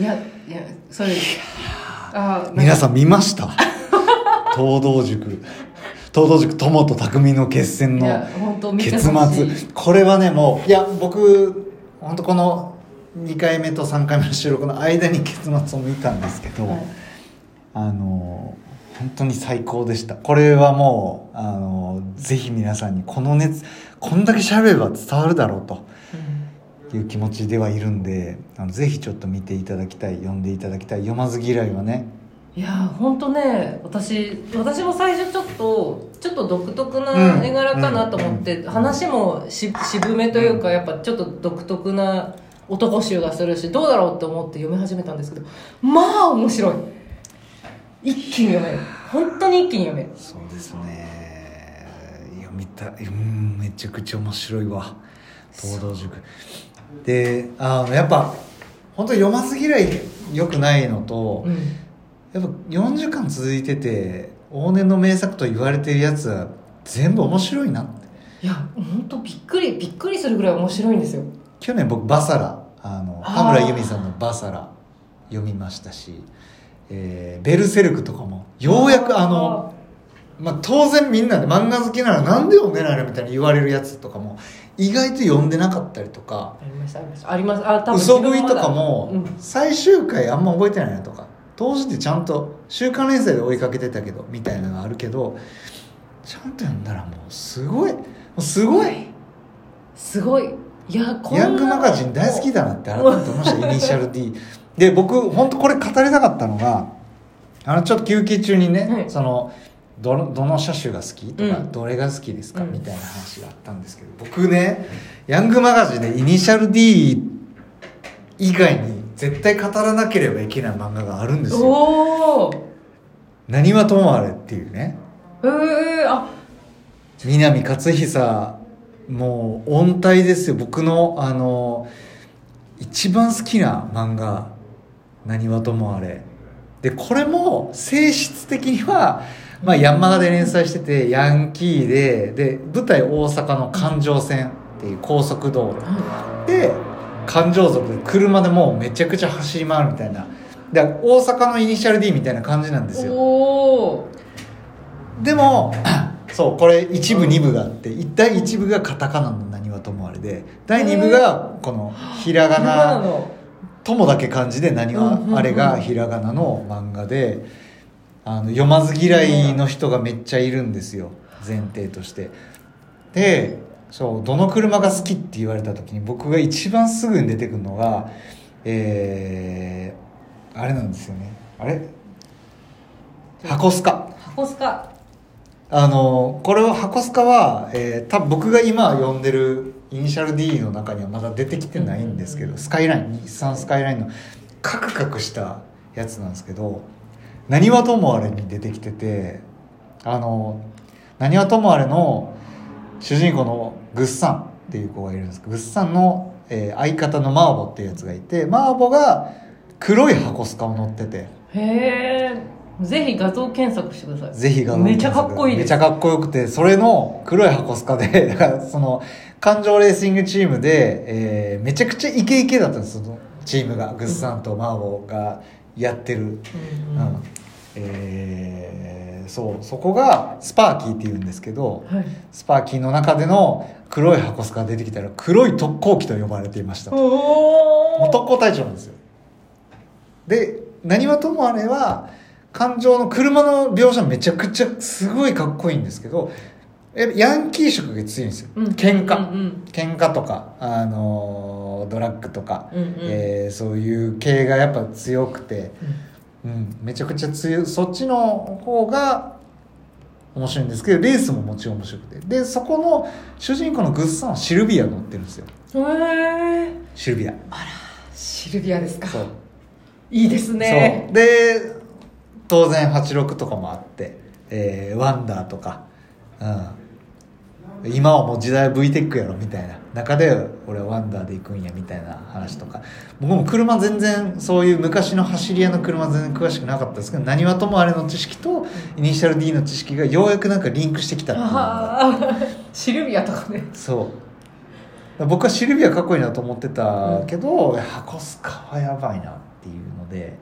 いやいやそれあー皆さん見ました？東道塾。東道塾友と匠の決戦いの結末。いこれはねもういや僕本当この2回目と3回目の収録の間に結末を見たんですけど、はい。あの本当に最高でした。これはもうあのぜひ皆さんにこの熱こんだけ喋れば伝わるだろうという気持ちではいるんであのぜひちょっと見ていただきたい読んでいただきたい読まず嫌いはね。いや本当ね私私も最初ちょっとちょっと独特うん。な絵柄かなと思って、うん。話もし渋めというかやっぱちょっと独特な男衆がするしどうだろうって思って読み始めたんですけどまあ面白い。一気に読める。本当に一気に読める。そうですね。読みたいうんめちゃくちゃ面白いわ。東道塾であのやっぱ本当読まず嫌いよくないのと、うん。やっぱ40巻続いてて往年の名作と言われてるやつは全部面白いなって。いや本当びっくりびっくりするぐらい面白いんですよ。去年僕バサラあの羽村由美さんの「バサラ」読みましたし、えーベルセルク」とかもようやくあのまあ、当然みんなで漫画好きならなんで読んでないのみたいに言われるやつとかも意外と読んでなかったりとかありましたありましたあります。あ多分嘘食いとかもうん。最終回あんま覚えてないなとか当時ってちゃんと週刊連載で追いかけてたけどみたいなのがあるけどちゃんと読んだらもうすごいもうすごい。すごい。いやこヤングマガジン大好きだなって改めて思いました イニシャル D で僕本当これ語りたかったのがあのちょっと休憩中にね、はい。そのどのどの車種が好きとか、うん。どれが好きですか、うん。みたいな話があったんですけど僕ねヤングマガジンでイニシャル D 以外に絶対語らなければいけない漫画があるんですよ。おお「なにわともあれ」っていうね。えー、あ。南勝久もう音体ですよ。僕のあの一番好きな漫画「なにわともあれ」でこれも性質的には、まあ、ヤンマガで連載しててヤンキーでで舞台大阪の環状線っていう高速道路。で環状族で車でもうめちゃくちゃ走り回るみたいな。で大阪のイニシャル D みたいな感じなんですよ。でも そうこれ一部二部があって第一部がカタカナの何はともあれで第二部がこのひらがなの。ともだけ漢字で何はあれがひらがなの漫画であの読まず嫌いの人がめっちゃいるんですよ。前提として。でそうどの車が好きって言われた時に僕が一番すぐに出てくるのがえー、あれなんですよね。あれ？箱スカ。箱スカ。あのこれを箱スカは、えー、多分僕が今読んでるイニシャル D の中にはまだ出てきてないんですけど、スカイライン日産スカイラインのカクカクしたやつなんですけど何はともあれに出てきててあの何はともあれの主人公のグッサンっていう子がいるんです。けどグッサンの、えー相方のマーボっていうやつがいてマーボが黒い箱スカを乗ってて。へえぜひ画像検索してください。ぜひ画像めちゃかっこいいです。めちゃかっこよくて、それの黒い箱スカで、だからその、環状レーシングチームで、えーめちゃくちゃイケイケだったんです、そのチームが。グッサンとマーボーがやってる。うん。うんえーそう、そこがスパーキーって言うんですけど、はい。スパーキーの中での黒い箱スカが出てきたら、黒い特攻機と呼ばれていました特攻隊長なんですよ。で何はともあれは感情の車の描写めちゃくちゃすごいかっこいいんですけどえヤンキー色が強いんですよ、うん。喧嘩、うんうん。喧嘩とか、あのードラッグとか、うんうん。えーそういう系がやっぱ強くて、うん、めちゃくちゃ強いそっちの方が面白いんですけどレースももちろん面白くて。でそこの主人公のグッサンはシルビア乗ってるんですよ。へえシルビア。シルビアですか。そう。いいですね。そう。で当然86とかもあって、えーワンダーとか、うん、今はもう時代 VTEC やろみたいな。中で俺はワンダーで行くんやみたいな話とか。僕も車全然そういう昔の走り屋の車全然詳しくなかったですけど何はともあれの知識とイニシャル D の知識がようやくなんかリンクしてきたっていう。シルビアとかね。そう。僕はシルビアかっこいいなと思ってたけど、箱スカはやばいなっていうので。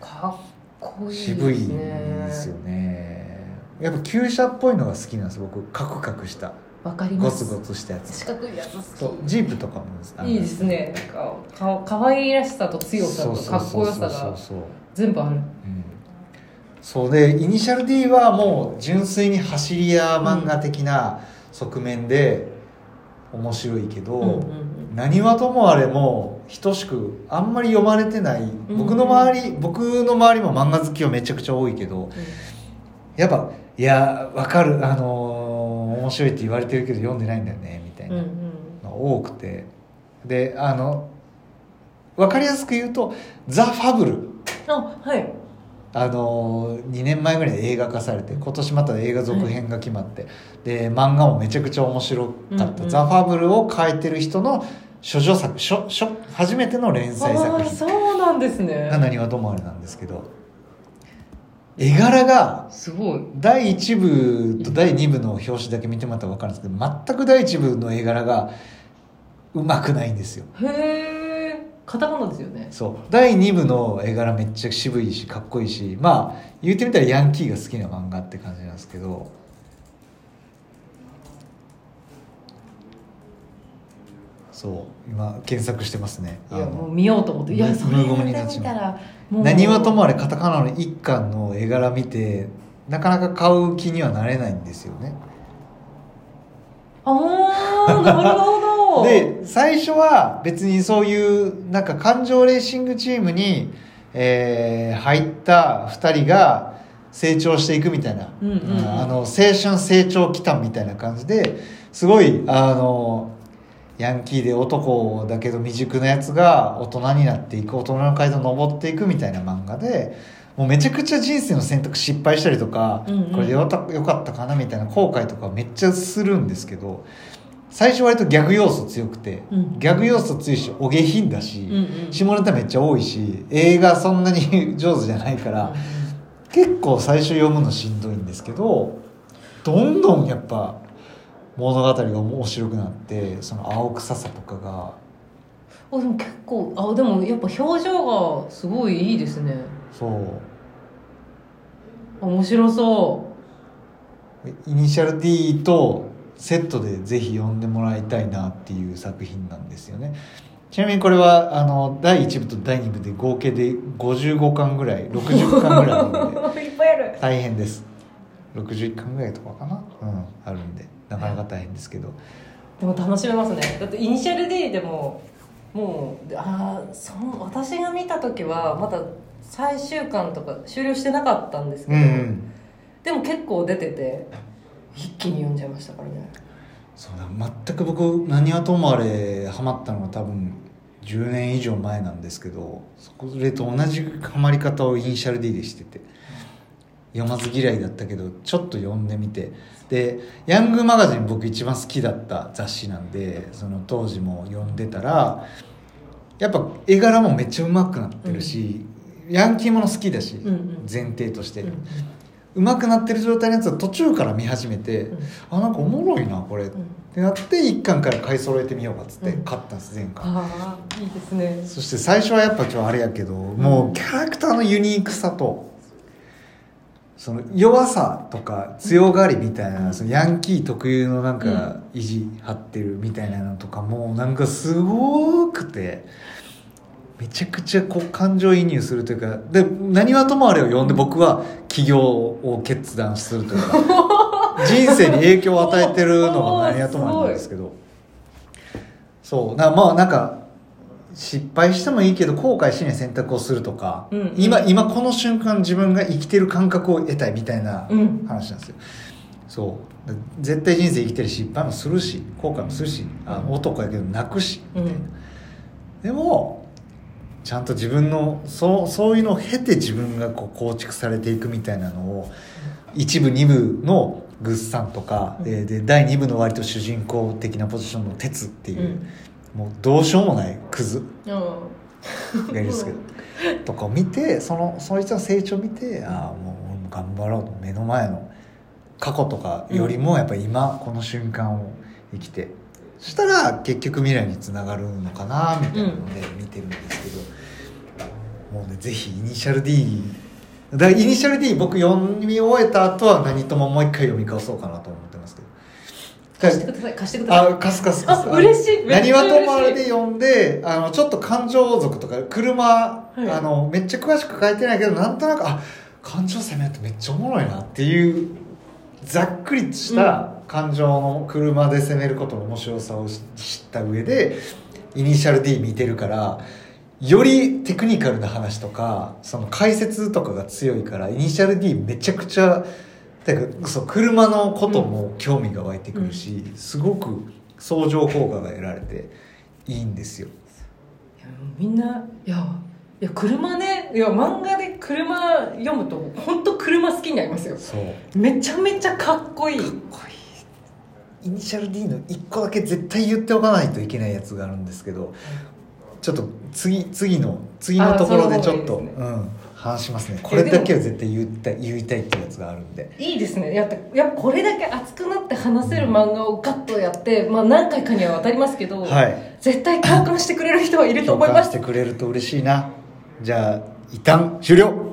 かっこいいね。渋いんですよね。やっぱ旧車っぽいのが好きなんです。僕カクカクしたわかります。ゴツゴツしたやつ。四角いやつそう好ジープとかもいいですね。なんかかかわいらしさと強さとかっこよさが全部ある。うん。そうでイニシャル D はもう純粋に走り屋漫画的な側面で面白いけど、うんうんうん。何はともあれも等しくあんまり読まれてない。うん僕の周り、僕の周りも漫画好きはめちゃくちゃ多いけどやっぱいやわかる。あのー面白いって言われてるけど読んでないんだよねみたいな。んのが多くて。であの分かりやすく言うと「ザ・ファブル」あはい。あの2年前ぐらいで映画化されて今年また映画続編が決まって、で漫画もめちゃくちゃ面白かった「うんうん。ザ・ファブル」を書いてる人の処女作初初初めての連載作品。そうなんですね。が「なにわともあれ」なんですけど絵柄がすごい。第1部と第2部の表紙だけ見てもらったら分かるんですけど全く第1部の絵柄がうまくないんですよ。へえカタカナですよね。そう。第2部の絵柄めっちゃ渋いしかっこいいしまあ言ってみたらヤンキーが好きな漫画って感じなんですけどそう今検索してますね。いやもう見ようと思っていや無それ見たら何はともあれカタカナの一巻の絵柄見てなかなか買う気にはなれないんですよね。ああなるほど。で最初は別にそういうなんか環状レーシングチームに、えー入った2人が成長していくみたいな、うんうんうん。あの青春成長期間みたいな感じですごいあのヤンキーで男だけど未熟なやつが大人になっていく大人の階段登っていくみたいな漫画でもうめちゃくちゃ人生の選択失敗したりとか、うんうん。これでよかったよかったかなみたいな後悔とかめっちゃするんですけど最初割とギャグ要素強くて、うん。ギャグ要素強いしお下品だし、うんうん。下ネタめっちゃ多いし映画そんなに 上手じゃないから、結構最初読むのしんどいんですけどどんどんやっぱ物語が面白くなってその青臭さとかが。あでも結構あでもやっぱ表情がすごいいいですね。そう。面白そイニシャル D とセットでぜひ読んでもらいたいなっていう作品なんですよね。ちなみにこれはあの第1部と第2部で合計で55巻ぐらい60巻ぐらいあるんで。大変です。61巻ぐらいとかかな？うんあるんでなかなか大変ですけど。でも楽しめますね。だってイニシャル D でももうああその私が見た時はまだ最終巻とか終了してなかったんですけど、うんうん。でも結構出てて一気に読んじゃいましたからね。そうだ全く僕何はともあれハマったのが多分10年以上前なんですけどそれと同じハマり方をイニシャル D でしてて読まず嫌いだったけどちょっと読んでみて。でヤングマガジン僕一番好きだった雑誌なんでその当時も読んでたらやっぱ絵柄もめっちゃ上手くなってるし、ヤンキーもの好きだし、うんうん。前提として、うん上手くなってる状態のやつは途中から見始めて、うん。あなんかおもろいなこれ、ん。ってなって一巻から買い揃えてみようかっつってうん。買ったんです前巻、ああいいですね。そして最初はやっぱちょっとあれやけど、もうキャラクターのユニークさとその弱さとか強がりみたいな、そのヤンキー特有のなんか意地張ってるみたいなのとかもなんかすごくてめちゃくちゃこう感情移入するというかで何はともあれを読んで僕は起業を決断するというか 人生に影響を与えてるのが何はともあれなんですけど。そう。なまあなんか失敗してもいいけど後悔しない選択をするとか、うん今今この瞬間自分が生きてる感覚を得たいみたいなうん。話なんですよ、そう。絶対人生生きてるし失敗もするし後悔もするし、あうん。男やけど泣くしみたいな、うん。でもちゃんと自分のそうそういうのを経て自分がこう構築されていくみたいなのを一部二部のグッサンとか、でで第二部の割と主人公的なポジションの鉄っていう、うんもうどうしようもないクズ。うん。がいるんですけどとかを見てそのそいつの成長を見てああもう俺も頑張ろうと目の前の過去とかよりもやっぱり今この瞬間を生きて。そしたら結局未来につながるのかなみたいなので見てるんですけど、もうねぜひイニシャル D だイニシャル D 僕読み終えた後は何とももう一回読み返そうかなと思ってますけど貸して。ください。貸してください。あカスカスカスあ嬉しい。めっちゃ嬉しい。なにわとまれで読んであのちょっと感情族とか車、い。あのめっちゃ詳しく書いてないけどなんとなくあ感情攻めるとめっちゃおもろいなっていうざっくりした感情の車で攻めることの面白さを知った上でイニシャル D 見てるからよりテクニカルな話とかその解説とかが強いからイニシャル D めちゃくちゃてかそう車のことも興味が湧いてくるし、すごく相乗効果が得られていいんですよ。いやみんないやいや車ねいや漫画で車読むと本当車好きになりますよ。そう。めちゃめちゃかっこいい。かっこいい。イニシャル D の1個だけ絶対言っておかないといけないやつがあるんですけどちょっと次次の次のところでちょっとね。うん話しますね。これだけは絶対言いたい言いたいってやつがあるんで。いいですね。やっぱやっぱこれだけ熱くなって話せる漫画をガッとやって、まあ、何回かには渡りますけど、はい。絶対共感してくれる人はいると思います。共感してくれると嬉しいな。じゃあ一旦終了